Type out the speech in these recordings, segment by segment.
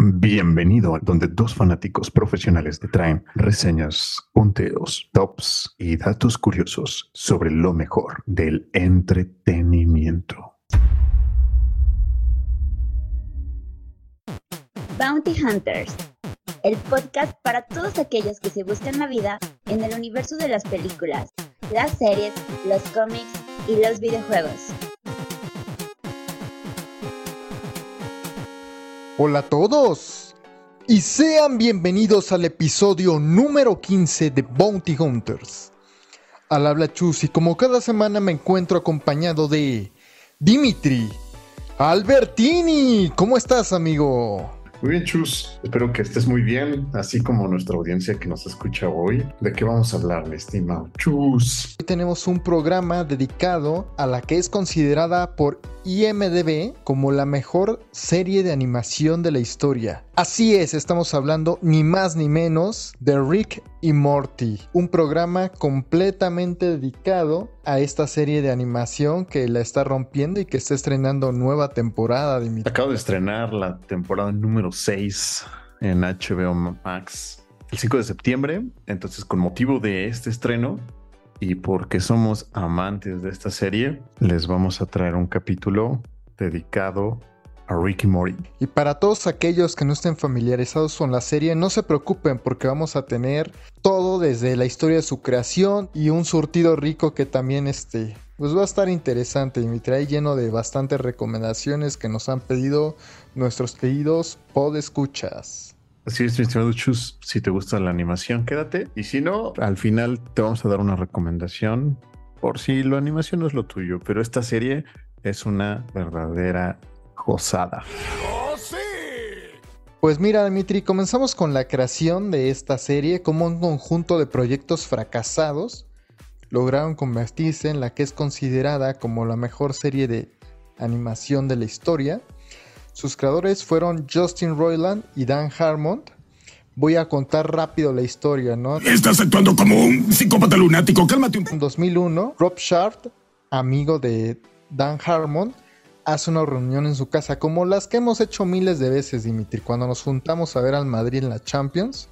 Bienvenido a donde dos fanáticos profesionales te traen reseñas, punteos, tops y datos curiosos sobre lo mejor del entretenimiento. Bounty Hunters, el podcast para todos aquellos que se buscan la vida en el universo de las películas, las series, los cómics y los videojuegos. Hola a todos y sean bienvenidos al episodio número 15 de Bounty Hunters. Al habla Chus y como cada semana me encuentro acompañado de Dimitri Albertini. ¿Cómo estás, amigo? Muy bien, Chus. Espero que estés muy bien, así como nuestra audiencia que nos escucha hoy. ¿De qué vamos a hablar, mi estimado Chus? Hoy tenemos un programa dedicado a la que es considerada por IMDB como la mejor serie de animación de la historia. Así es, estamos hablando ni más ni menos de Rick y Morty, un programa completamente dedicado a esta serie de animación que la está rompiendo y que está estrenando nueva temporada. De Acabo de estrenar la temporada número 6 en HBO Max el 5 de septiembre, entonces con motivo de este estreno y porque somos amantes de esta serie, les vamos a traer un capítulo dedicado a Ricky Morty. Y para todos aquellos que no estén familiarizados con la serie, no se preocupen porque vamos a tener todo desde la historia de su creación y un surtido rico que también este pues va a estar interesante y me trae lleno de bastantes recomendaciones que nos han pedido nuestros queridos podescuchas. Así es, mi estimado Chus, si te gusta la animación, quédate. Y si no, al final te vamos a dar una recomendación por si la animación no es lo tuyo. Pero esta serie es una verdadera ¡Oh, sí! Pues mira, Dimitri, comenzamos con la creación de esta serie como un conjunto de proyectos fracasados lograron convertirse en la que es considerada como la mejor serie de animación de la historia sus creadores fueron Justin Roiland y Dan Harmon. Voy a contar rápido la historia, ¿no? Estás actuando como un psicópata lunático, cálmate un En 2001, Rob Sharp, amigo de Dan Harmon, hace una reunión en su casa, como las que hemos hecho miles de veces, Dimitri, cuando nos juntamos a ver al Madrid en la Champions.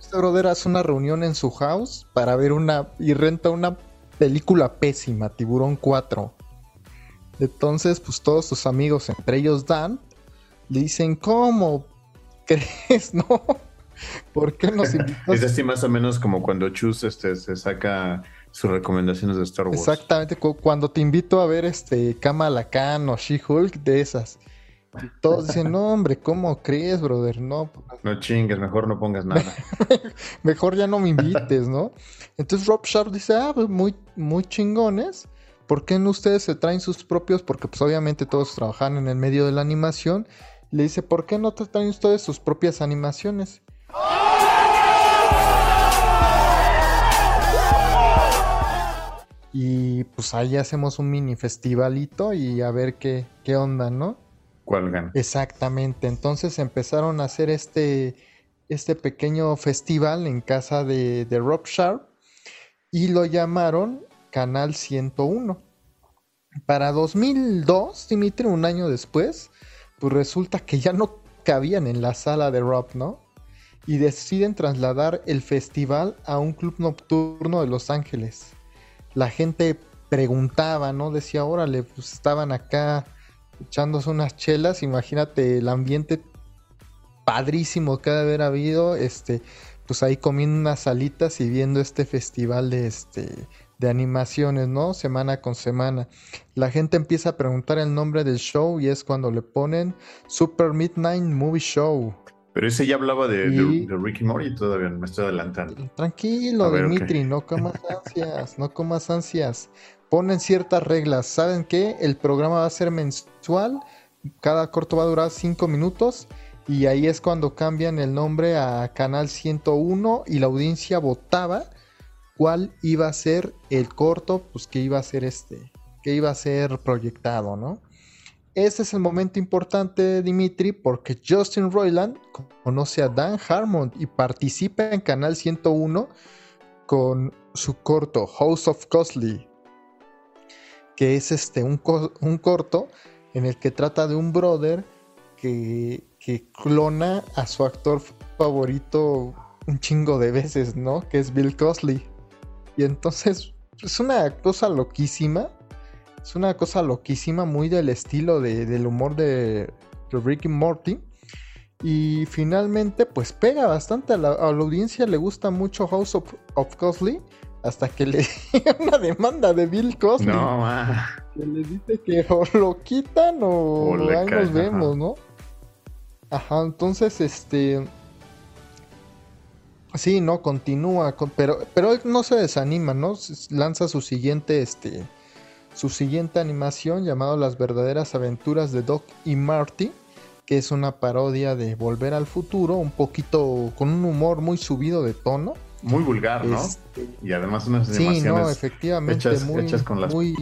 Este brother hace una reunión en su house para ver una y renta una película pésima, Tiburón 4. Entonces, pues todos sus amigos, entre ellos Dan, le dicen, ¿cómo crees, no? ¿Por qué nos invitas? Es así más o menos como cuando Chus este, se saca sus recomendaciones de Star Wars. Exactamente, cuando te invito a ver este Kamala Khan o She-Hulk, de esas. Todos dicen, no, hombre, ¿cómo crees, brother? No, no chingues, mejor no pongas nada. mejor ya no me invites, ¿no? Entonces Rob Sharp dice, ah, pues muy, muy chingones. ¿por qué no ustedes se traen sus propios? Porque pues obviamente todos trabajan en el medio de la animación. Le dice, ¿por qué no traen ustedes sus propias animaciones? Y pues ahí hacemos un mini festivalito y a ver qué, qué onda, ¿no? ¿Cuál gana? Exactamente. Entonces empezaron a hacer este, este pequeño festival en casa de, de Rob Sharp y lo llamaron Canal 101. Para 2002, Dimitri, un año después, pues resulta que ya no cabían en la sala de Rob, ¿no? Y deciden trasladar el festival a un club nocturno de Los Ángeles. La gente preguntaba, ¿no? Decía, órale, pues estaban acá echándose unas chelas, imagínate el ambiente padrísimo que debe haber habido, este, pues ahí comiendo unas salitas y viendo este festival de este de animaciones, ¿no? Semana con semana. La gente empieza a preguntar el nombre del show y es cuando le ponen Super Midnight Movie Show. Pero ese ya hablaba de, Ricky Morty todavía me estoy adelantando. Tranquilo, Dimitri, no comas ansias, no comas ansias. Ponen ciertas reglas. ¿Saben qué? El programa va a ser mensual. Cada corto va a durar 5 minutos. Y ahí es cuando cambian el nombre a Canal 101 y la audiencia votaba cuál iba a ser el corto, pues que iba a ser este, que iba a ser proyectado, ¿no? Ese es el momento importante, Dimitri, porque Justin Roiland conoce a Dan Harmon y participa en Canal 101 con su corto House of Costly, que es este, un, corto en el que trata de un brother que, clona a su actor favorito un chingo de veces, ¿no? Que es Bill Cosby. Y entonces es una cosa loquísima. Es una cosa loquísima, muy del estilo del humor de, Ricky Morty. Y finalmente, pues pega bastante a la, audiencia, le gusta mucho House of, of hasta que le una demanda de Bill Cosby. No, Que le dice que o lo quitan o, ahí nos vemos, ¿no? Ajá, entonces este. Sí, no, continúa, pero, pero él no se desanima, ¿no? Lanza su siguiente, este, su siguiente animación llamado Las verdaderas aventuras de Doc y Marty, que es una parodia de Volver al Futuro, un poquito con un humor muy subido de tono muy vulgar, ¿no? Este, y además unas animaciones sí, no, efectivamente, hechas, con las... muy,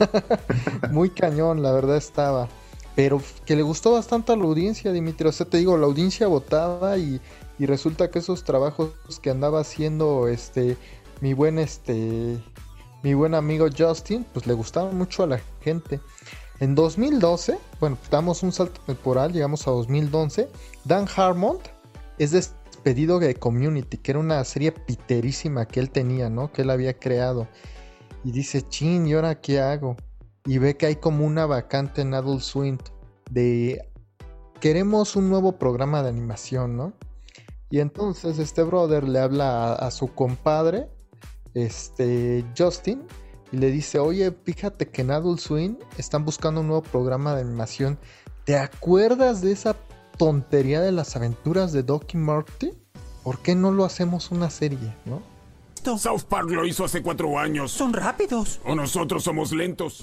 muy cañón, la verdad estaba. Pero que le gustó bastante a la audiencia, Dimitri. O sea, te digo, la audiencia votaba y, y resulta que esos trabajos que andaba haciendo este mi buen este mi buen amigo Justin, pues le gustaban mucho a la gente. En 2012, bueno, damos un salto temporal, llegamos a 2012, Dan Harmon es de pedido de Community, que era una serie piterísima que él tenía, ¿no? Que él había creado. Y dice, chin, ¿y ahora qué hago? Y ve que hay como una vacante en Adult Swim de queremos un nuevo programa de animación, ¿no? Y entonces este brother le habla a, su compadre, este Justin, y le dice, oye, fíjate que en Adult Swim están buscando un nuevo programa de animación. ¿Te acuerdas de esa tontería de las aventuras de Doc y Marty, ¿por qué no lo hacemos una serie, no? South Park lo hizo hace cuatro años. Son rápidos. O nosotros somos lentos.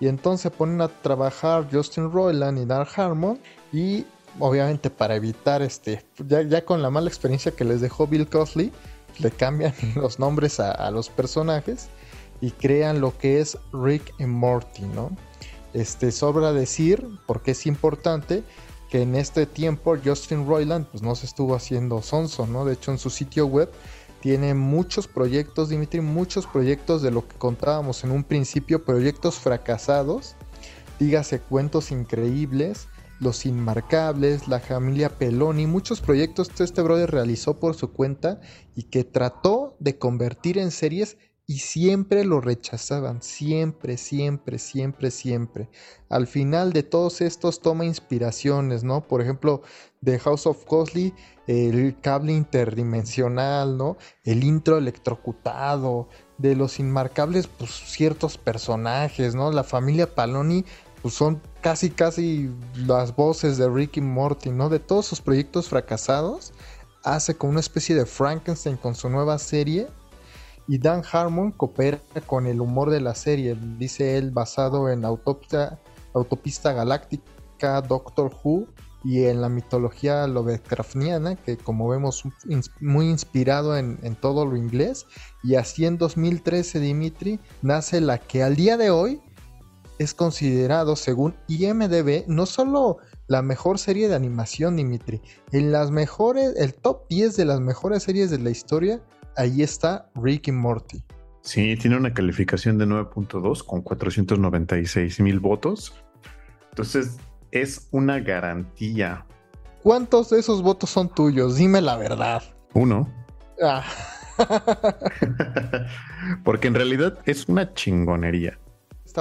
Y entonces ponen a trabajar Justin Roiland y Dark Harmon y obviamente para evitar este, ya, con la mala experiencia que les dejó Bill Cosby, le cambian los nombres a, a, los personajes y crean lo que es Rick y Morty, ¿no? Este, sobra decir, porque es importante, que en este tiempo Justin Roiland pues no se estuvo haciendo sonso, ¿no? De hecho en su sitio web tiene muchos proyectos, Dimitri, muchos proyectos de lo que contábamos en un principio, proyectos fracasados, dígase cuentos increíbles, Los Inmarcables, La Familia Peloni, muchos proyectos que este brother realizó por su cuenta y que trató de convertir en series y siempre lo rechazaban, siempre, siempre, siempre, siempre. Al final de todos estos toma inspiraciones, ¿no? Por ejemplo, de House of Cosley, el cable interdimensional, ¿no? El intro electrocutado, de los inmarcables, pues ciertos personajes, ¿no? La familia Paloni, pues son casi, casi las voces de Ricky Morty, ¿no? De todos sus proyectos fracasados, hace como una especie de Frankenstein con su nueva serie y Dan Harmon coopera con el humor de la serie, dice él, basado en Autopista, Autopista Galáctica, Doctor Who y en la mitología Lovecraftiana, que como vemos muy inspirado en, todo lo inglés. Y así en 2013, Dimitri, nace la que al día de hoy es considerado, según IMDB, no solo la mejor serie de animación, Dimitri, en las mejores, el top 10 de las mejores series de la historia ahí está Rick y Morty. Sí, tiene una calificación de 9.2 con 496 mil votos. Entonces, es una garantía. ¿Cuántos de esos votos son tuyos? Dime la verdad. Uno. Ah. Porque en realidad es una chingonería.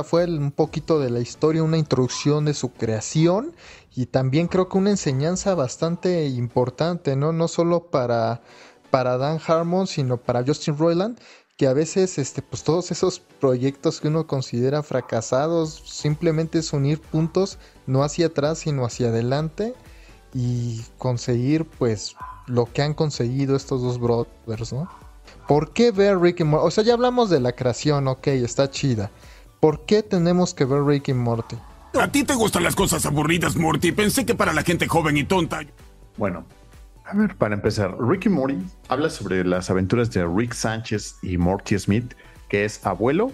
Fue un poquito de la historia, una introducción de su creación y también creo que una enseñanza bastante importante, ¿no? No solo para para Dan Harmon, sino para Justin Roiland, que a veces este, pues todos esos proyectos que uno considera fracasados simplemente es unir puntos no hacia atrás sino hacia adelante y conseguir pues lo que han conseguido estos dos brothers, ¿no? ¿Por qué ver Rick y Morty? O sea, ya hablamos de la creación, ok, está chida. ¿Por qué tenemos que ver Rick y Morty? A ti te gustan las cosas aburridas, Morty. Pensé que para la gente joven y tonta. Bueno, a ver, para empezar, Ricky Morty habla sobre las aventuras de Rick Sánchez y Morty Smith, que es abuelo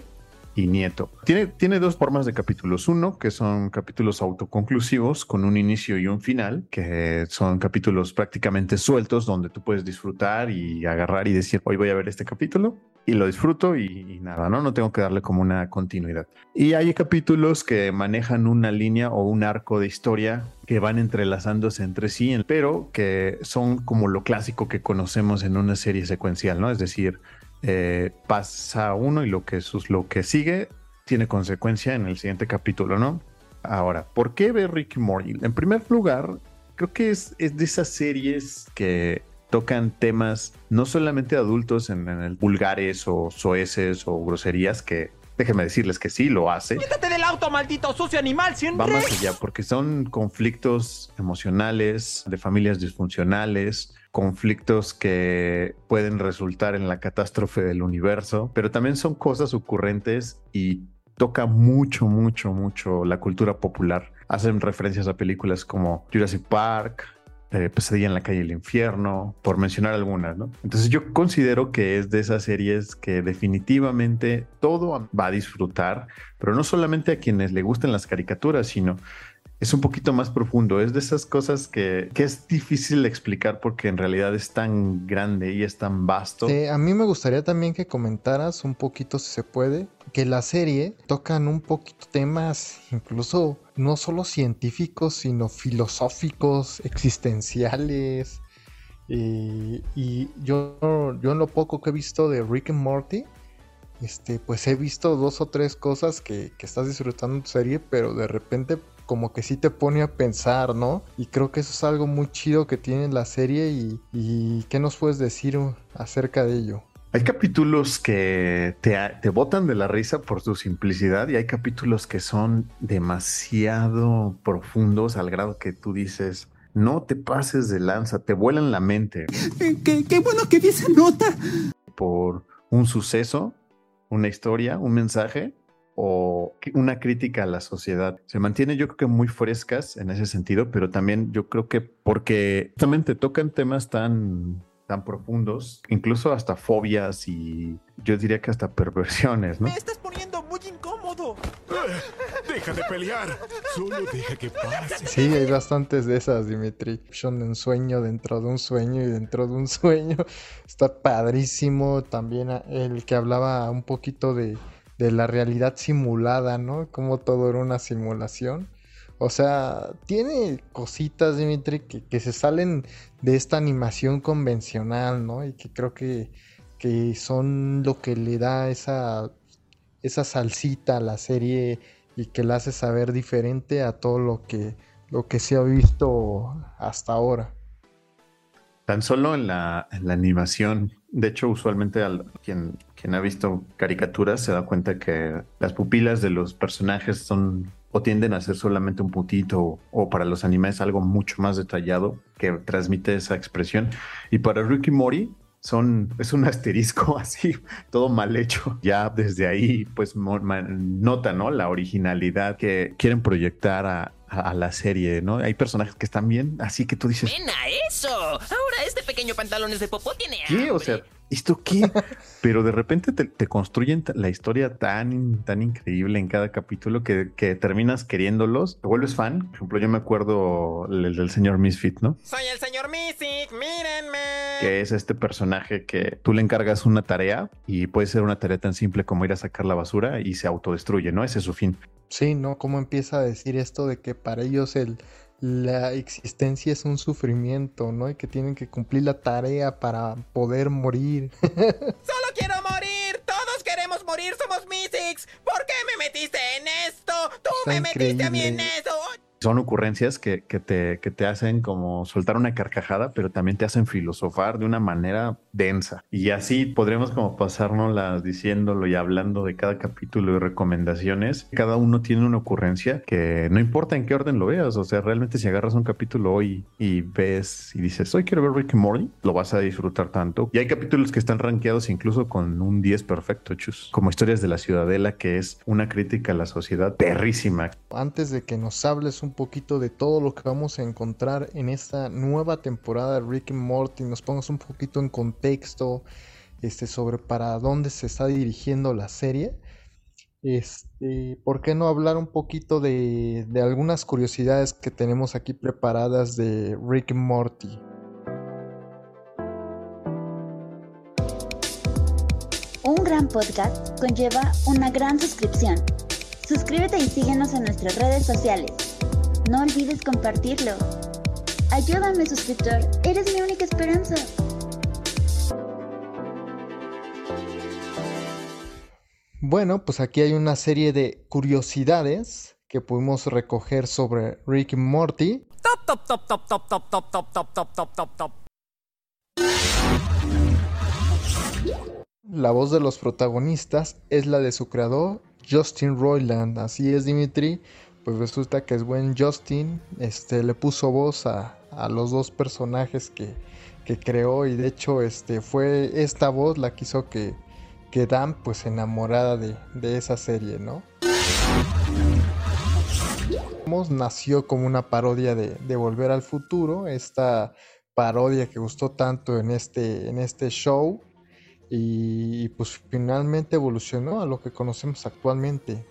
y nieto. Tiene, tiene dos formas de capítulos. Uno, que son capítulos autoconclusivos con un inicio y un final, que son capítulos prácticamente sueltos donde tú puedes disfrutar y agarrar y decir, hoy voy a ver este capítulo y lo disfruto y, nada, ¿no? No tengo que darle como una continuidad. Y hay capítulos que manejan una línea o un arco de historia que van entrelazándose entre sí, pero que son como lo clásico que conocemos en una serie secuencial, ¿no? Es decir, eh, pasa uno y lo que, lo que sigue tiene consecuencia en el siguiente capítulo, ¿no? Ahora, ¿por qué ver Ricky Morty? En primer lugar, creo que es, es de esas series que tocan temas no solamente adultos en, el vulgares o soeces o groserías que déjenme decirles que sí lo hace. Quítate del auto, maldito sucio animal. Va más allá, porque son conflictos emocionales, de familias disfuncionales, conflictos que pueden resultar en la catástrofe del universo, pero también son cosas ocurrentes y toca mucho, mucho, mucho la cultura popular. Hacen referencias a películas como Jurassic Park, eh, Pesadilla en la calle del infierno, por mencionar algunas, ¿no? Entonces yo considero que es de esas series que definitivamente todo va a disfrutar, pero no solamente a quienes le gusten las caricaturas, sino es un poquito más profundo. Es de esas cosas que, es difícil explicar porque en realidad es tan grande y es tan vasto. Eh, a mí me gustaría también que comentaras un poquito, si se puede, que la serie tocan un poquito temas incluso no solo científicos, sino filosóficos, existenciales. Y yo, yo en lo poco que he visto de Rick and Morty, este, pues he visto dos o tres cosas que, que estás disfrutando tu serie, pero de repente como que sí te pone a pensar, ¿no? Y creo que eso es algo muy chido que tiene la serie y, y ¿qué nos puedes decir acerca de ello? Hay capítulos que te, te botan de la risa por su simplicidad y hay capítulos que son demasiado profundos al grado que tú dices, no te pases de lanza, te vuelan la mente. Qué, qué bueno que vi esa nota. Por un suceso, una historia, un mensaje o una crítica a la sociedad. Se mantiene yo creo que muy frescas en ese sentido, pero también yo creo que porque justamente tocan temas tan tan profundos, incluso hasta fobias y yo diría que hasta perversiones, ¿no? Me estás poniendo muy incómodo. deja de pelear, solo deja que pase. Sí, hay bastantes de esas, Dimitri. Son un sueño dentro de un sueño y dentro de un sueño. Está padrísimo también el que hablaba un poquito de, de la realidad simulada, ¿no? Como todo era una simulación. O sea, tiene cositas, Dimitri, que, se salen de esta animación convencional, ¿no? Y que creo que, que son lo que le da esa, esa salsita a la serie y que la hace saber diferente a todo lo que, lo que se ha visto hasta ahora. Tan solo en la, en la animación, de hecho, usualmente al, quien, quien ha visto caricaturas se da cuenta que las pupilas de los personajes son o tienden a ser solamente un puntito o, para los animes algo mucho más detallado que transmite esa expresión. Y para Ricky Mori son, es un asterisco así, todo mal hecho. Ya desde ahí, pues nota, ¿no? La originalidad que quieren proyectar a, la serie, ¿no? Hay personajes que están bien, así que tú dices. ¡Mena eso! Ahora este pequeño pantalones de popó tiene. ¿Qué? O sea, ¿esto qué? Pero de repente te, construyen la historia tan, tan increíble en cada capítulo que, terminas queriéndolos, te vuelves fan. Por ejemplo, yo me acuerdo el, del señor Misfit, ¿no? Soy el señor Misfit, mírenme. Que es este personaje que tú le encargas una tarea y puede ser una tarea tan simple como ir a sacar la basura y se autodestruye, ¿no? Ese es su fin. Sí, ¿no? ¿Cómo empieza a decir esto de que para ellos el la existencia es un sufrimiento, ¿no? Y que tienen que cumplir la tarea para poder morir. ¡Solo quiero morir! ¡Todos queremos morir! ¡Somos Mystics! ¿Por qué me metiste en esto? ¡Tú me metiste a mí en eso! Son ocurrencias que, te, que te hacen como soltar una carcajada, pero también te hacen filosofar de una manera densa. Y así podremos como pasárnoslas diciéndolo y hablando de cada capítulo y recomendaciones. Cada uno tiene una ocurrencia que no importa en qué orden lo veas. O sea, realmente si agarras un capítulo hoy y ves y dices, hoy quiero ver Rick and Morty, lo vas a disfrutar tanto. Y hay capítulos que están rankeados incluso con un 10 perfecto, chus. Como Historias de la Ciudadela, que es una crítica a la sociedad perrísima. Antes de que nos hables un poquito de todo lo que vamos a encontrar en esta nueva temporada de Rick and Morty, nos pongas un poquito en contexto este, sobre para dónde se está dirigiendo la serie. Este, ¿Por qué no hablar un poquito de, de algunas curiosidades que tenemos aquí preparadas de Rick and Morty? Un gran podcast conlleva una gran suscripción. Suscríbete y síguenos en nuestras redes sociales. No olvides compartirlo. Ayúdame suscriptor, eres mi única esperanza. Bueno, pues aquí hay una serie de curiosidades que pudimos recoger sobre Rick y Morty. Top, top, top, top, top, top, top, top, top, top, top, top, top. La voz de los protagonistas es la de su creador, Justin Roiland. Así es, Dimitri. Pues resulta que es buen Justin. Este le puso voz a, a los dos personajes que, que, creó. Y de hecho, este fue esta voz la que hizo que, que Dan pues enamorada de, de esa serie, ¿no? Nació como una parodia de, de, Volver al Futuro, esta parodia que gustó tanto en este, en este show y pues finalmente evolucionó a lo que conocemos actualmente.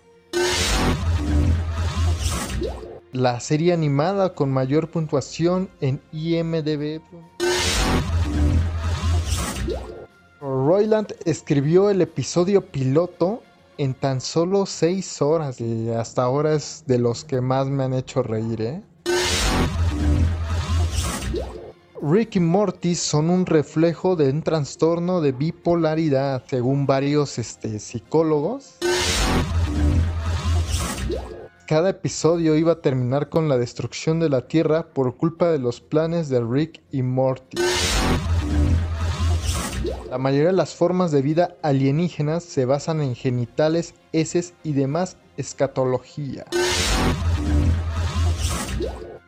La serie animada con mayor puntuación en IMDB. Royland escribió el episodio piloto en tan solo 6 horas, y hasta ahora es de los que más me han hecho reír, ¿eh? Rick y Morty son un reflejo de un trastorno de bipolaridad, según varios este, psicólogos. Cada episodio iba a terminar con la destrucción de la Tierra por culpa de los planes de Rick y Morty. La mayoría de las formas de vida alienígenas se basan en genitales, heces y demás escatología.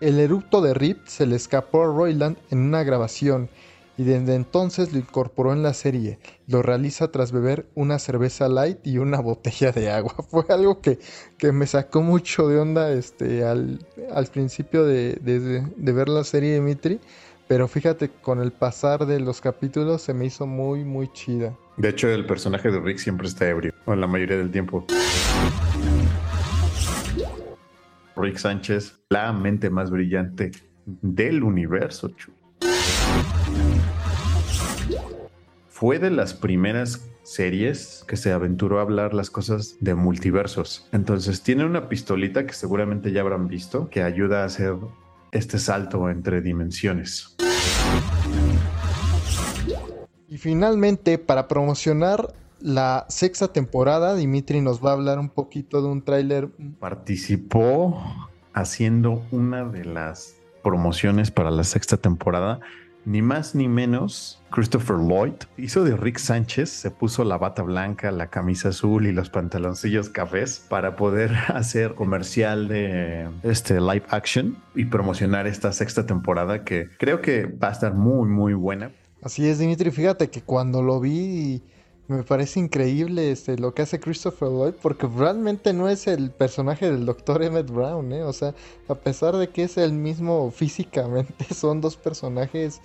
El eructo de Rip se le escapó a Royland en una grabación y desde entonces lo incorporó en la serie. Lo realiza tras beber una cerveza light y una botella de agua. Fue algo que, que me sacó mucho de onda este, al, al principio de, de, de, ver la serie Dimitri. Pero fíjate, con el pasar de los capítulos se me hizo muy, muy chida. De hecho, el personaje de Rick siempre está ebrio, o la mayoría del tiempo. Rick Sánchez, la mente más brillante del universo. Chu. Fue de las primeras series que se aventuró a hablar las cosas de multiversos. Entonces tiene una pistolita que seguramente ya habrán visto que ayuda a hacer este salto entre dimensiones. Y finalmente, para promocionar la sexta temporada, Dimitri nos va a hablar un poquito de un tráiler. Participó haciendo una de las promociones para la sexta temporada. Ni más ni menos, Christopher Lloyd hizo de Rick Sánchez, se puso la bata blanca, la camisa azul y los pantaloncillos cafés para poder hacer comercial de este live action y promocionar esta sexta temporada que creo que va a estar muy, muy buena. Así es, Dimitri. Fíjate que cuando lo vi me parece increíble este, lo que hace Christopher Lloyd, porque realmente no es el personaje del Dr. Emmett Brown, ¿eh? O sea, a pesar de que es el mismo físicamente, son dos personajes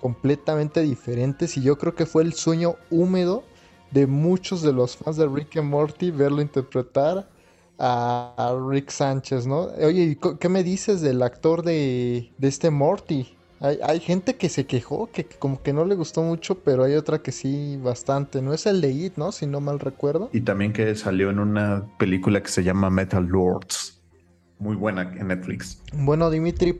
completamente diferentes y yo creo que fue el sueño húmedo de muchos de los fans de Rick and Morty verlo interpretar a, Rick Sánchez, ¿no? Oye, ¿qué me dices del actor de, de este Morty? Hay, hay, gente que se quejó, que como que no le gustó mucho, pero hay otra que sí bastante. No es el de It, ¿no? Si no mal recuerdo. Y también que salió en una película que se llama Metal Lords. Muy buena en Netflix. Bueno, Dimitri,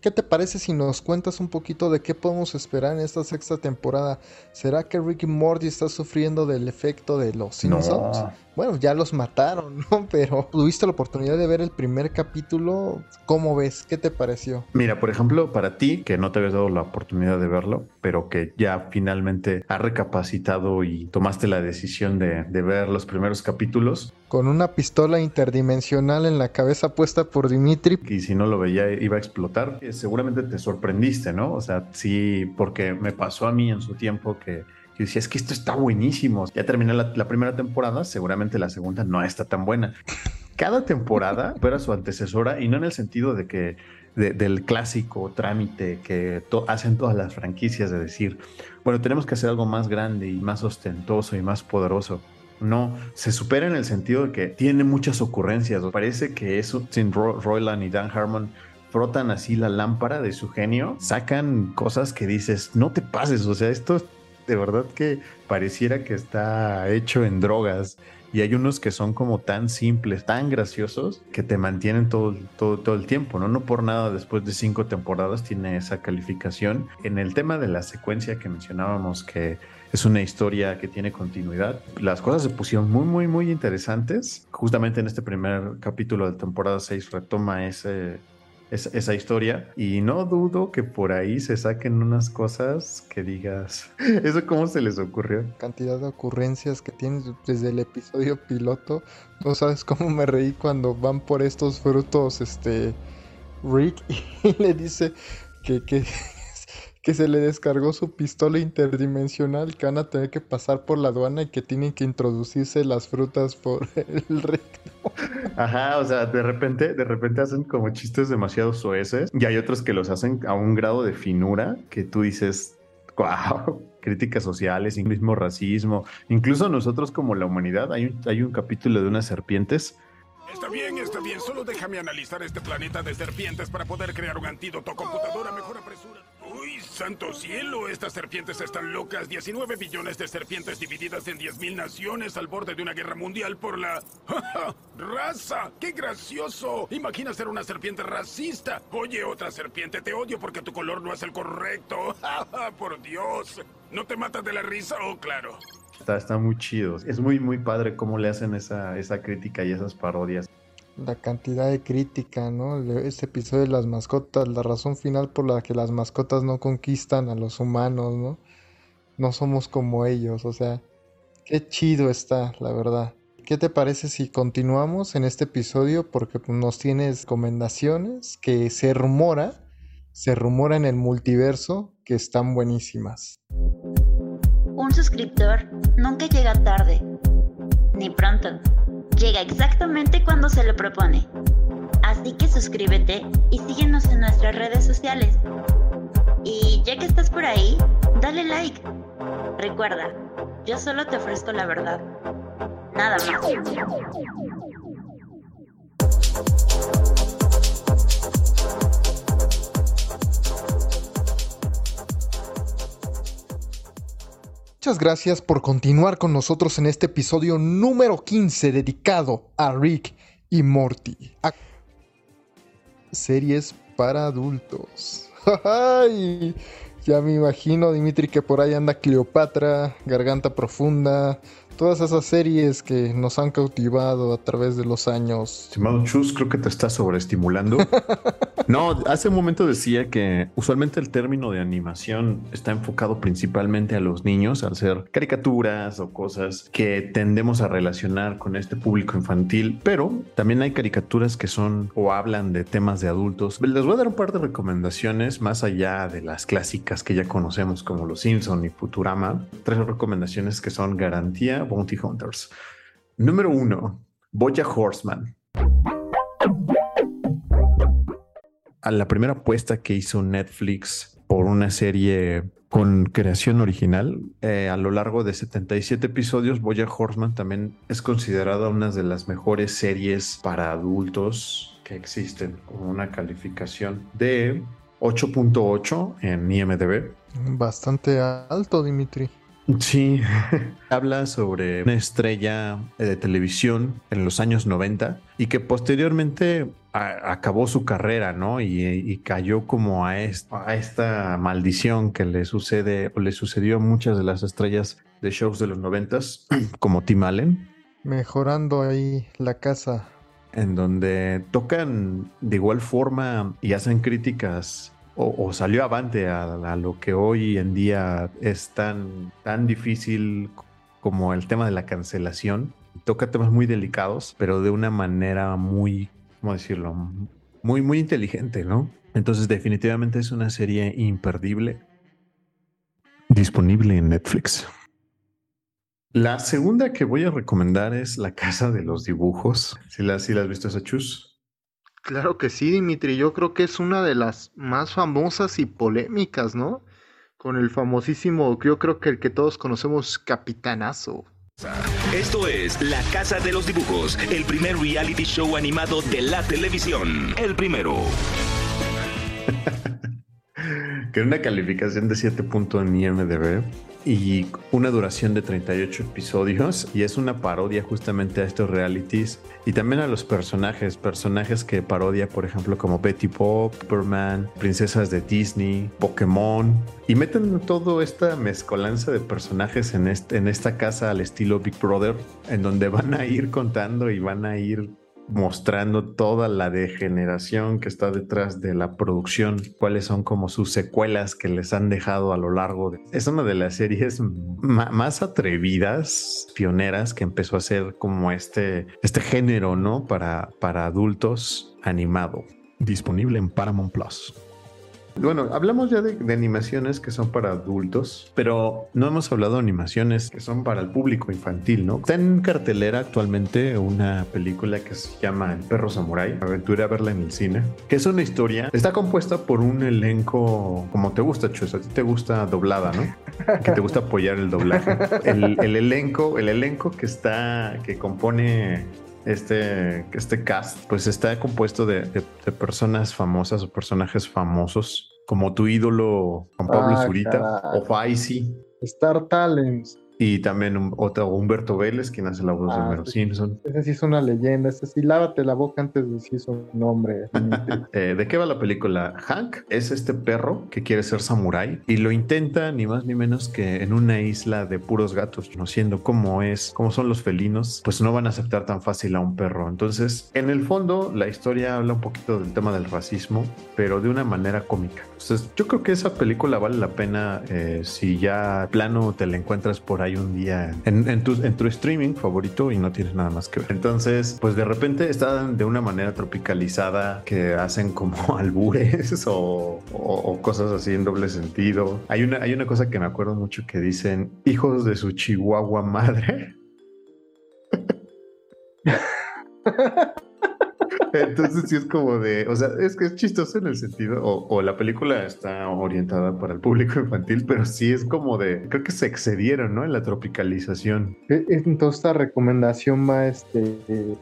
¿qué te parece si nos cuentas un poquito de qué podemos esperar en esta sexta temporada? ¿Será que Ricky Morty está sufriendo del efecto de los Simpsons? No. Bueno, ya los mataron, ¿no? Pero tuviste la oportunidad de ver el primer capítulo. ¿Cómo ves? ¿Qué te pareció? Mira, por ejemplo, para ti, que no te habías dado la oportunidad de verlo, pero que ya finalmente has recapacitado y tomaste la decisión de, de ver los primeros capítulos. Con una pistola interdimensional en la cabeza puesta por Dimitri. Y si no lo veía, iba a explotar. Seguramente te sorprendiste, ¿no? O sea, sí, porque me pasó a mí en su tiempo que yo decía, es que esto está buenísimo. Ya terminé la, la, primera temporada, seguramente la segunda no está tan buena. Cada temporada era su antecesora y no en el sentido de que de, del clásico trámite que to hacen todas las franquicias de decir, bueno, tenemos que hacer algo más grande y más ostentoso y más poderoso. No, se supera en el sentido de que tiene muchas ocurrencias. Parece que eso, sin Ro Royland y Dan Harmon frotan así la lámpara de su genio, sacan cosas que dices, no te pases, o sea, esto de verdad que pareciera que está hecho en drogas. Y hay unos que son como tan simples, tan graciosos, que te mantienen todo, todo, todo el tiempo, ¿no? No por nada después de cinco temporadas tiene esa calificación. En el tema de la secuencia que mencionábamos, que es una historia que tiene continuidad, las cosas se pusieron muy, muy, muy interesantes. Justamente en este primer capítulo de temporada 6 retoma ese esa historia y no dudo que por ahí se saquen unas cosas que digas, ¿eso cómo se les ocurrió? Cantidad de ocurrencias que tienes desde el episodio piloto, no sabes cómo me reí cuando van por estos frutos, este, Rick y le dice que, que, que se le descargó su pistola interdimensional, que van a tener que pasar por la aduana y que tienen que introducirse las frutas por el recto. Ajá, o sea, de repente, de repente hacen como chistes demasiado soeces y hay otros que los hacen a un grado de finura que tú dices, wow, críticas sociales, mismo racismo, incluso nosotros como la humanidad, hay un, hay un capítulo de unas serpientes Está bien, está bien. Solo déjame analizar este planeta de serpientes para poder crear un antídoto. Computadora, mejor apresura. ¡Uy, santo cielo! Estas serpientes están locas. 19 billones de serpientes divididas en 10.000 naciones al borde de una guerra mundial por la... ¡Raza! ¡Qué gracioso! Imagina ser una serpiente racista. Oye, otra serpiente, te odio porque tu color no es el correcto. ¡Por Dios! ¿No te matas de la risa? Oh, claro. Está, está muy chido. Es muy, muy padre cómo le hacen esa, esa crítica y esas parodias. La cantidad de crítica, ¿no? Este episodio de las mascotas, la razón final por la que las mascotas no conquistan a los humanos, ¿no? No somos como ellos, o sea, qué chido está, la verdad. ¿Qué te parece si continuamos en este episodio? Porque nos tienes recomendaciones que se rumora, se rumora en el multiverso que están buenísimas. Un suscriptor nunca llega tarde, ni pronto. Llega exactamente cuando se lo propone. Así que suscríbete y síguenos en nuestras redes sociales. Y ya que estás por ahí, dale like. Recuerda, yo solo te ofrezco la verdad. Nada más. Muchas gracias por continuar con nosotros en este episodio número 15 dedicado a Rick y Morty. Series para adultos. ¡Ay! Ya me imagino, Dimitri, que por ahí anda Cleopatra, Garganta Profunda, todas esas series que nos han cautivado a través de los años. Estimado Chus, creo que te estás sobreestimulando. no, hace un momento decía que usualmente el término de animación está enfocado principalmente a los niños, al ser caricaturas o cosas que tendemos a relacionar con este público infantil, pero también hay caricaturas que son o hablan de temas de adultos. Les voy a dar un par de recomendaciones más allá de las clásicas que ya conocemos como Los Simpson y Futurama. Tres recomendaciones que son garantía Bounty Hunters. Número uno, Boya Horseman. A la primera apuesta que hizo Netflix por una serie con creación original, eh, a lo largo de 77 episodios, Boya Horseman también es considerada una de las mejores series para adultos que existen, con una calificación de 8.8 en IMDb. Bastante alto, Dimitri. Sí, habla sobre una estrella de televisión en los años 90 y que posteriormente acabó su carrera, ¿no? Y, cayó como a, esta maldición que le sucede o le sucedió a muchas de las estrellas de shows de los 90 como Tim Allen. Mejorando ahí la casa. En donde tocan de igual forma y hacen críticas o, salió avante a, lo que hoy en día es tan, tan difícil como el tema de la cancelación. Toca temas muy delicados, pero de una manera muy, ¿cómo decirlo? Muy, muy inteligente, ¿no? Entonces definitivamente es una serie imperdible. Disponible en Netflix. La segunda que voy a recomendar es La Casa de los Dibujos. Si la, si la has visto esa chus. Claro que sí, Dimitri. Yo creo que es una de las más famosas y polémicas, ¿no? Con el famosísimo, yo creo que el que todos conocemos, Capitanazo. Esto es La Casa de los Dibujos, el primer reality show animado de la televisión. El primero. que una calificación de 7 puntos en IMDB y una duración de 38 episodios y es una parodia justamente a estos realities y también a los personajes, personajes que parodia por ejemplo como Betty Pop, Superman, princesas de Disney, Pokémon y meten toda esta mezcolanza de personajes en, este, en esta casa al estilo Big Brother en donde van a ir contando y van a ir mostrando toda la degeneración que está detrás de la producción, cuáles son como sus secuelas que les han dejado a lo largo de... Es una de las series más atrevidas, pioneras, que empezó a ser como este, este género, ¿no? Para, para adultos animado, disponible en Paramount Plus. Bueno, hablamos ya de, animaciones que son para adultos, pero no hemos hablado de animaciones que son para el público infantil, ¿no? Está en cartelera actualmente una película que se llama El perro samurai. Aventuré a verla en el cine, que es una historia. Está compuesta por un elenco como te gusta, Chus. A ti te gusta doblada, ¿no? Que te gusta apoyar el doblaje. El, elenco, el elenco que está, que compone este, este cast, pues está compuesto de, personas famosas o personajes famosos, como tu ídolo Juan Pablo ah, Zurita o Faisy. Star Talents. Y también un, otro, Humberto Vélez, quien hace la voz de Homero Simpson. Ese sí es una leyenda. Ese sí, lávate la boca antes de decir su nombre. Eh, ¿De qué va la película? Hank es este perro que quiere ser samurái y lo intenta ni más ni menos que en una isla de puros gatos, conociendo cómo es, cómo son los felinos, pues no van a aceptar tan fácil a un perro. Entonces, en el fondo, la historia habla un poquito del tema del racismo, pero de una manera cómica. Entonces, yo creo que esa película vale la pena eh, si ya plano te la encuentras por ahí un día en, tu, streaming favorito y no tienes nada más que ver. Entonces, pues de repente está de una manera tropicalizada que hacen como albures o, cosas así en doble sentido. Hay una, hay una cosa que me acuerdo mucho que dicen hijos de su chihuahua madre. Entonces sí es como de, o sea, es que es chistoso en el sentido, o, la película está orientada para el público infantil, pero sí es como de, creo que se excedieron, ¿no? En la tropicalización. E, entonces esta recomendación va, este,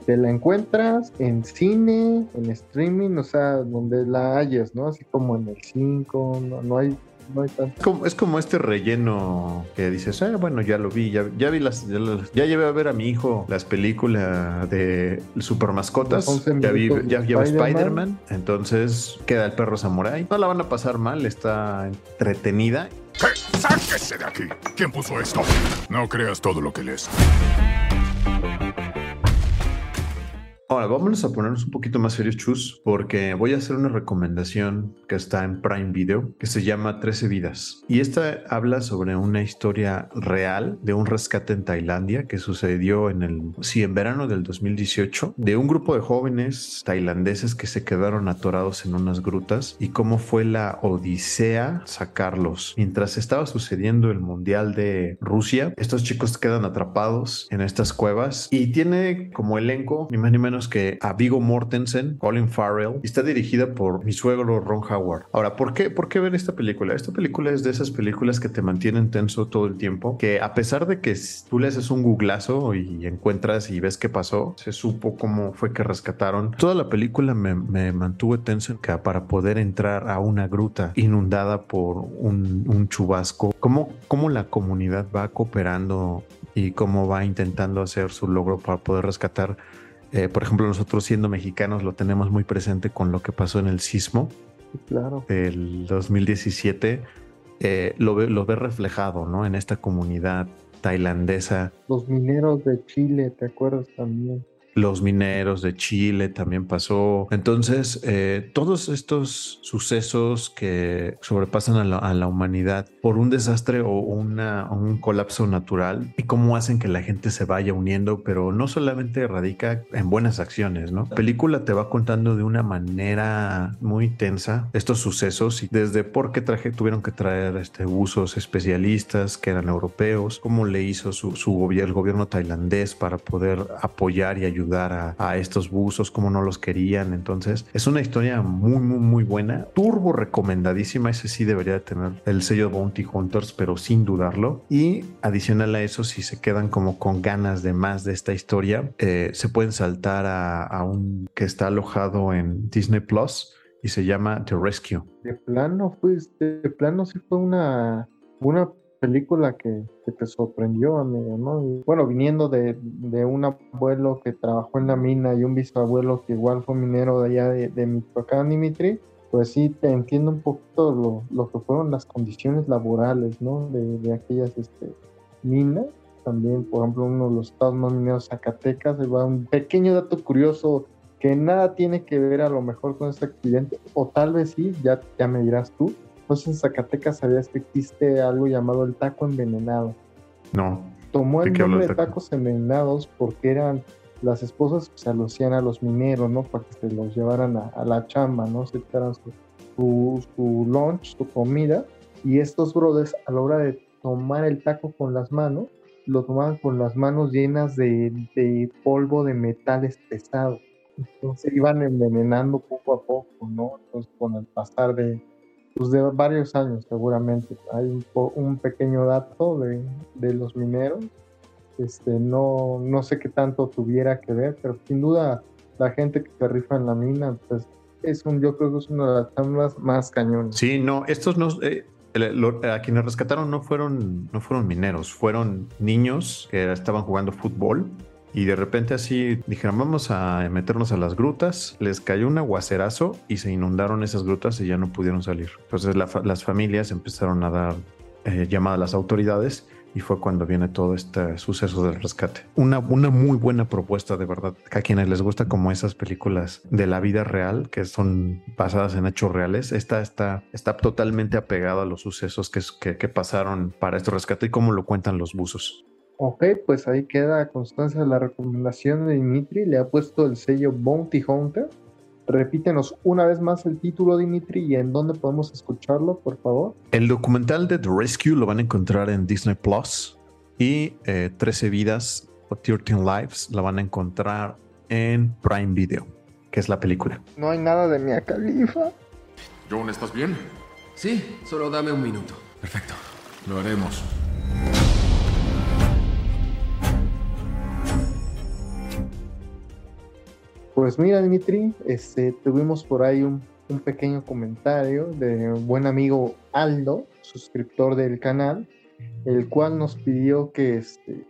te la encuentras en cine, en streaming, o sea, donde la hayas, ¿no? Así como en el 5, no hay es como este relleno que dices, ah, bueno, ya lo vi, ya, vi las, ya, llevé a ver a mi hijo las películas de super mascotas, ya vi, ya lleva Spider-Man, entonces queda el perro samurai. No la van a pasar mal, está entretenida. ¡Sáquese de aquí! ¿Quién puso esto? No creas todo lo que lees. Ahora, vámonos a ponernos un poquito más serios, Chus, porque voy a hacer una recomendación que está en Prime Video, que se llama 13 vidas. Y esta habla sobre una historia real de un rescate en Tailandia que sucedió en el, sí, en verano del 2018, de un grupo de jóvenes tailandeses que se quedaron atorados en unas grutas y cómo fue la odisea sacarlos. Mientras estaba sucediendo el Mundial de Rusia, estos chicos quedan atrapados en estas cuevas y tiene como elenco, ni más ni menos que a Vigo Mortensen, Colin Farrell, y está dirigida por mi suegro Ron Howard. Ahora, ¿por qué, ¿por qué ver esta película? Esta película es de esas películas que te mantienen tenso todo el tiempo, que a pesar de que tú le haces un googlazo y encuentras y ves qué pasó, se supo cómo fue que rescataron. Toda la película me, me mantuve tenso para poder entrar a una gruta inundada por un, un chubasco. ¿Cómo, ¿Cómo la comunidad va cooperando y cómo va intentando hacer su logro para poder rescatar eh, por ejemplo, nosotros siendo mexicanos lo tenemos muy presente con lo que pasó en el sismo claro. del 2017. Eh, lo, ve, lo ve reflejado ¿no? en esta comunidad tailandesa. Los mineros de Chile, ¿te acuerdas también? Los mineros de Chile también pasó. Entonces, eh, todos estos sucesos que sobrepasan a la, humanidad por un desastre o una, un colapso natural y cómo hacen que la gente se vaya uniendo, pero no solamente radica en buenas acciones, ¿no? La película te va contando de una manera muy tensa estos sucesos y desde por qué traje, tuvieron que traer este, usos especialistas que eran europeos, cómo le hizo su, su gobierno, el gobierno tailandés para poder apoyar y ayudar ayudar a, estos buzos, como no los querían. Entonces, es una historia muy, muy, muy buena. Turbo recomendadísima. Ese sí debería tener el sello Bounty Hunters, pero sin dudarlo. Y adicional a eso, si se quedan como con ganas de más de esta historia, eh, se pueden saltar a, a un que está alojado en Disney Plus y se llama The Rescue. De plano, pues, de plano sí fue una, una película que, te sorprendió, amigo, ¿no? bueno, viniendo de, un abuelo que trabajó en la mina y un bisabuelo que igual fue minero de allá de, de Michoacán, Dimitri, pues sí, te entiendo un poquito lo, que fueron las condiciones laborales, ¿no? De, aquellas este, minas. También, por ejemplo, uno de los estados más mineros, Zacatecas, va un pequeño dato curioso que nada tiene que ver a lo mejor con este accidente, o tal vez sí, ya, ya me dirás tú, entonces en Zacatecas sabías que existe algo llamado el taco envenenado. No. Tomó el nombre de tacos envenenados porque eran las esposas se lo hacían a los mineros, ¿no? Para que se los llevaran a, la chamba, ¿no? Se echaran su, su, lunch, su comida. Y estos brothers, a la hora de tomar el taco con las manos, lo tomaban con las manos llenas de, de polvo de metales pesados. Entonces iban envenenando poco a poco, ¿no? Entonces con el pasar de, pues de varios años seguramente. Hay un, un pequeño dato de, de, los mineros. Este, no, no sé qué tanto tuviera que ver, pero sin duda la gente que se rifa en la mina, pues es un, yo creo que es una de las chambas más cañones. Sí, no, estos no, eh, a quienes rescataron no fueron, no fueron mineros, fueron niños que estaban jugando fútbol y de repente así dijeron, vamos a meternos a las grutas, les cayó un aguacerazo y se inundaron esas grutas y ya no pudieron salir. Entonces las familias empezaron a dar eh, llamada a las autoridades y fue cuando viene todo este suceso del rescate. Una, una muy buena propuesta, de verdad. A quienes les gusta como esas películas de la vida real, que son basadas en hechos reales, esta está, está totalmente apegada a los sucesos que, que, que pasaron para este rescate y cómo lo cuentan los buzos. Ok, pues ahí queda constancia de la recomendación de Dimitri. Le ha puesto el sello Bounty Hunter. Repítenos una vez más el título, Dimitri, y en dónde podemos escucharlo, por favor. El documental de The Rescue lo van a encontrar en Disney Plus y 13 eh, Vidas o 13 Lives la van a encontrar en Prime Video, que es la película. No hay nada de Mia Khalifa. John, ¿estás bien? Sí, solo dame un minuto. Perfecto, lo haremos. Pues mira, Dimitri, este, tuvimos por ahí un, pequeño comentario de un buen amigo Aldo, suscriptor del canal, el cual nos pidió que, este,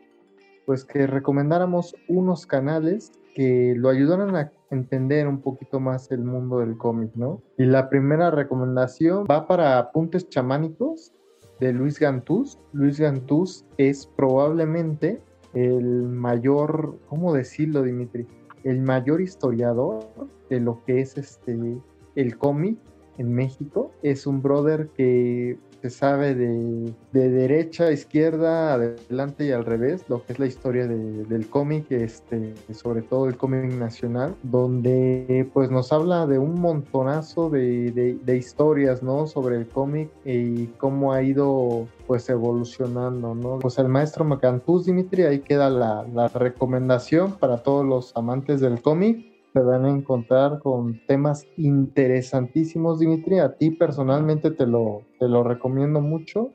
pues que recomendáramos unos canales que lo ayudaran a entender un poquito más el mundo del cómic, ¿no? Y la primera recomendación va para Apuntes Chamánicos de Luis Gantús. Luis Gantús es probablemente el mayor, ¿cómo decirlo, Dimitri? El mayor historiador de lo que es este el cómic en México. Es un brother que se sabe de, derecha a izquierda, adelante y al revés, lo que es la historia del cómic, este, sobre todo el cómic nacional, donde pues nos habla de un montonazo de, historias, ¿no? Sobre el cómic y cómo ha ido pues evolucionando, ¿no? Pues el maestro Macantús Dimitri, ahí queda la, la recomendación para todos los amantes del cómic se van a encontrar con temas interesantísimos, Dimitri. A ti personalmente te lo, te lo recomiendo mucho.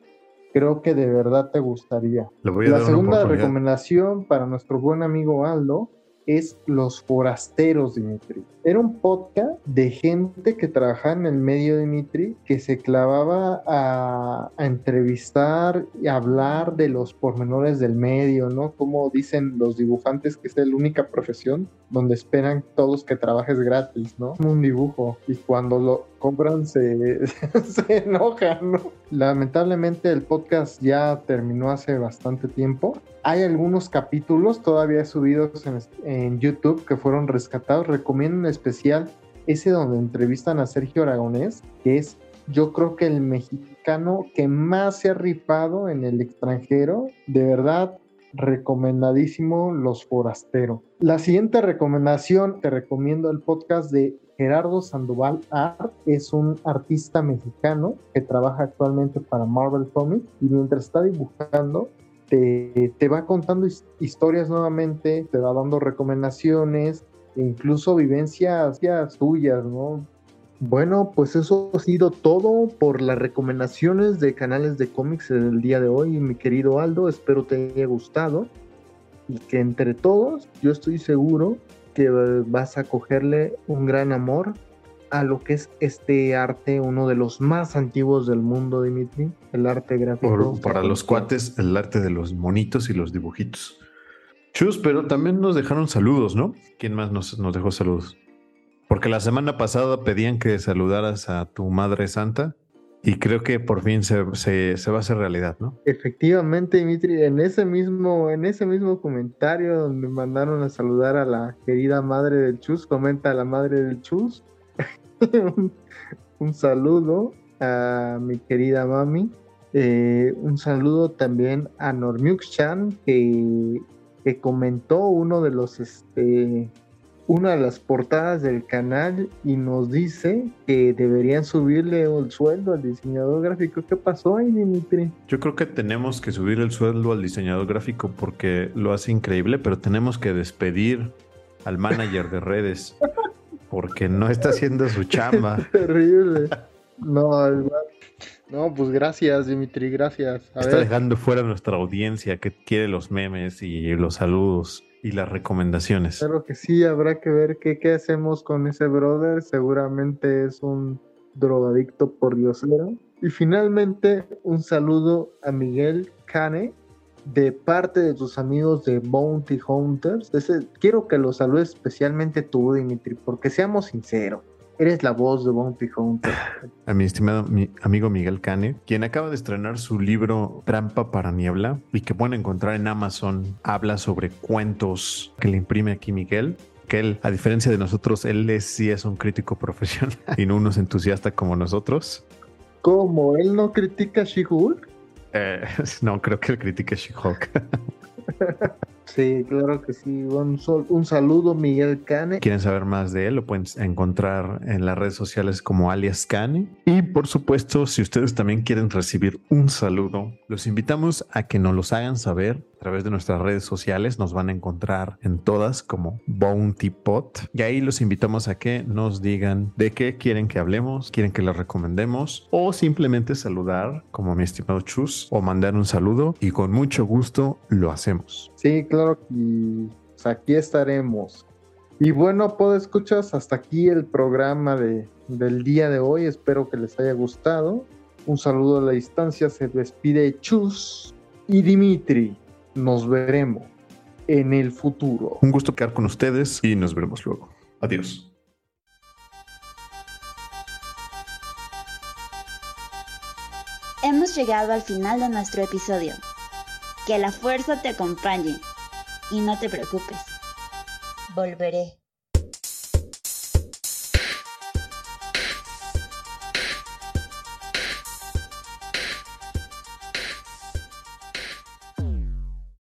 Creo que de verdad te gustaría. La segunda recomendación para nuestro buen amigo Aldo es Los Forasteros, Dimitri. Era un podcast de gente que trabajaba en el medio, Dimitri, que se clavaba a, entrevistar y hablar de los pormenores del medio, ¿no? Como dicen los dibujantes que es la única profesión donde esperan todos que trabajes gratis, ¿no? Un dibujo. Y cuando lo compran se, se enojan, ¿no? Lamentablemente el podcast ya terminó hace bastante tiempo. Hay algunos capítulos todavía subidos en, en YouTube que fueron rescatados. Recomiendo en especial ese donde entrevistan a Sergio Aragonés, que es yo creo que el mexicano que más se ha rifado en el extranjero. De verdad, recomendadísimo Los Forasteros. La siguiente recomendación, te recomiendo el podcast de Gerardo Sandoval Art. Es un artista mexicano que trabaja actualmente para Marvel Comics y mientras está dibujando, te, va contando historias nuevamente, te va dando recomendaciones, incluso vivencias tuyas, ¿no? Bueno, pues eso ha sido todo por las recomendaciones de canales de cómics del día de hoy, mi querido Aldo. Espero te haya gustado y que entre todos yo estoy seguro que vas a cogerle un gran amor a lo que es este arte, uno de los más antiguos del mundo, Dimitri, el arte gráfico. para los cuates, el arte de los monitos y los dibujitos. Chus, pero también nos dejaron saludos, ¿no? ¿Quién más nos, dejó saludos? Porque la semana pasada pedían que saludaras a tu Madre Santa y creo que por fin se, va a hacer realidad, ¿no? Efectivamente, Dimitri, en ese mismo, en ese mismo comentario donde mandaron a saludar a la querida madre del Chus, comenta la madre del Chus. un, saludo a mi querida mami. Eh, un saludo también a Normiux Chan que que comentó uno de los este una de las portadas del canal y nos dice que deberían subirle el sueldo al diseñador gráfico. ¿Qué pasó ahí, Dimitri? Yo creo que tenemos que subir el sueldo al diseñador gráfico porque lo hace increíble, pero tenemos que despedir al manager de redes porque no está haciendo su chamba. terrible. No, no, pues gracias, Dimitri, gracias. Está dejando fuera nuestra audiencia que quiere los memes y los saludos y las recomendaciones. Claro que sí, habrá que ver qué, qué hacemos con ese brother. Seguramente es un drogadicto por diosero. Y finalmente, un saludo a Miguel Cane de parte de tus amigos de Bounty Hunters. quiero que lo saludes especialmente tú, Dimitri, porque seamos sinceros. Eres la voz de Bounty Hunter. A mi estimado mi amigo Miguel Cane, quien acaba de estrenar su libro Trampa para Niebla y que pueden encontrar en Amazon, habla sobre cuentos que le imprime aquí Miguel que él, a diferencia de nosotros, él sí es un crítico profesional y no unos entusiasta como nosotros. ¿Cómo? ¿Él no critica She-Hulk? Eh, no, creo que él critica She-Hulk. Sí, claro que sí. Un, un, saludo, Miguel Cane. ¿Quieren saber más de él? Lo pueden encontrar en las redes sociales como alias Cane. Y por supuesto, si ustedes también quieren recibir un saludo, los invitamos a que nos los hagan saber a través de nuestras redes sociales. Nos van a encontrar en todas como Bounty Pot. Y ahí los invitamos a que nos digan de qué quieren que hablemos, quieren que les recomendemos o simplemente saludar como mi estimado Chus o mandar un saludo y con mucho gusto lo hacemos. Sí, claro que pues, aquí estaremos. Y bueno, puedo escuchas hasta aquí el programa de, del día de hoy. Espero que les haya gustado. Un saludo a la distancia. Se despide Chus y Dimitri. Nos veremos en el futuro. Un gusto quedar con ustedes y nos veremos luego. Adiós. Hemos llegado al final de nuestro episodio. Que la fuerza te acompañe y no te preocupes. Volveré.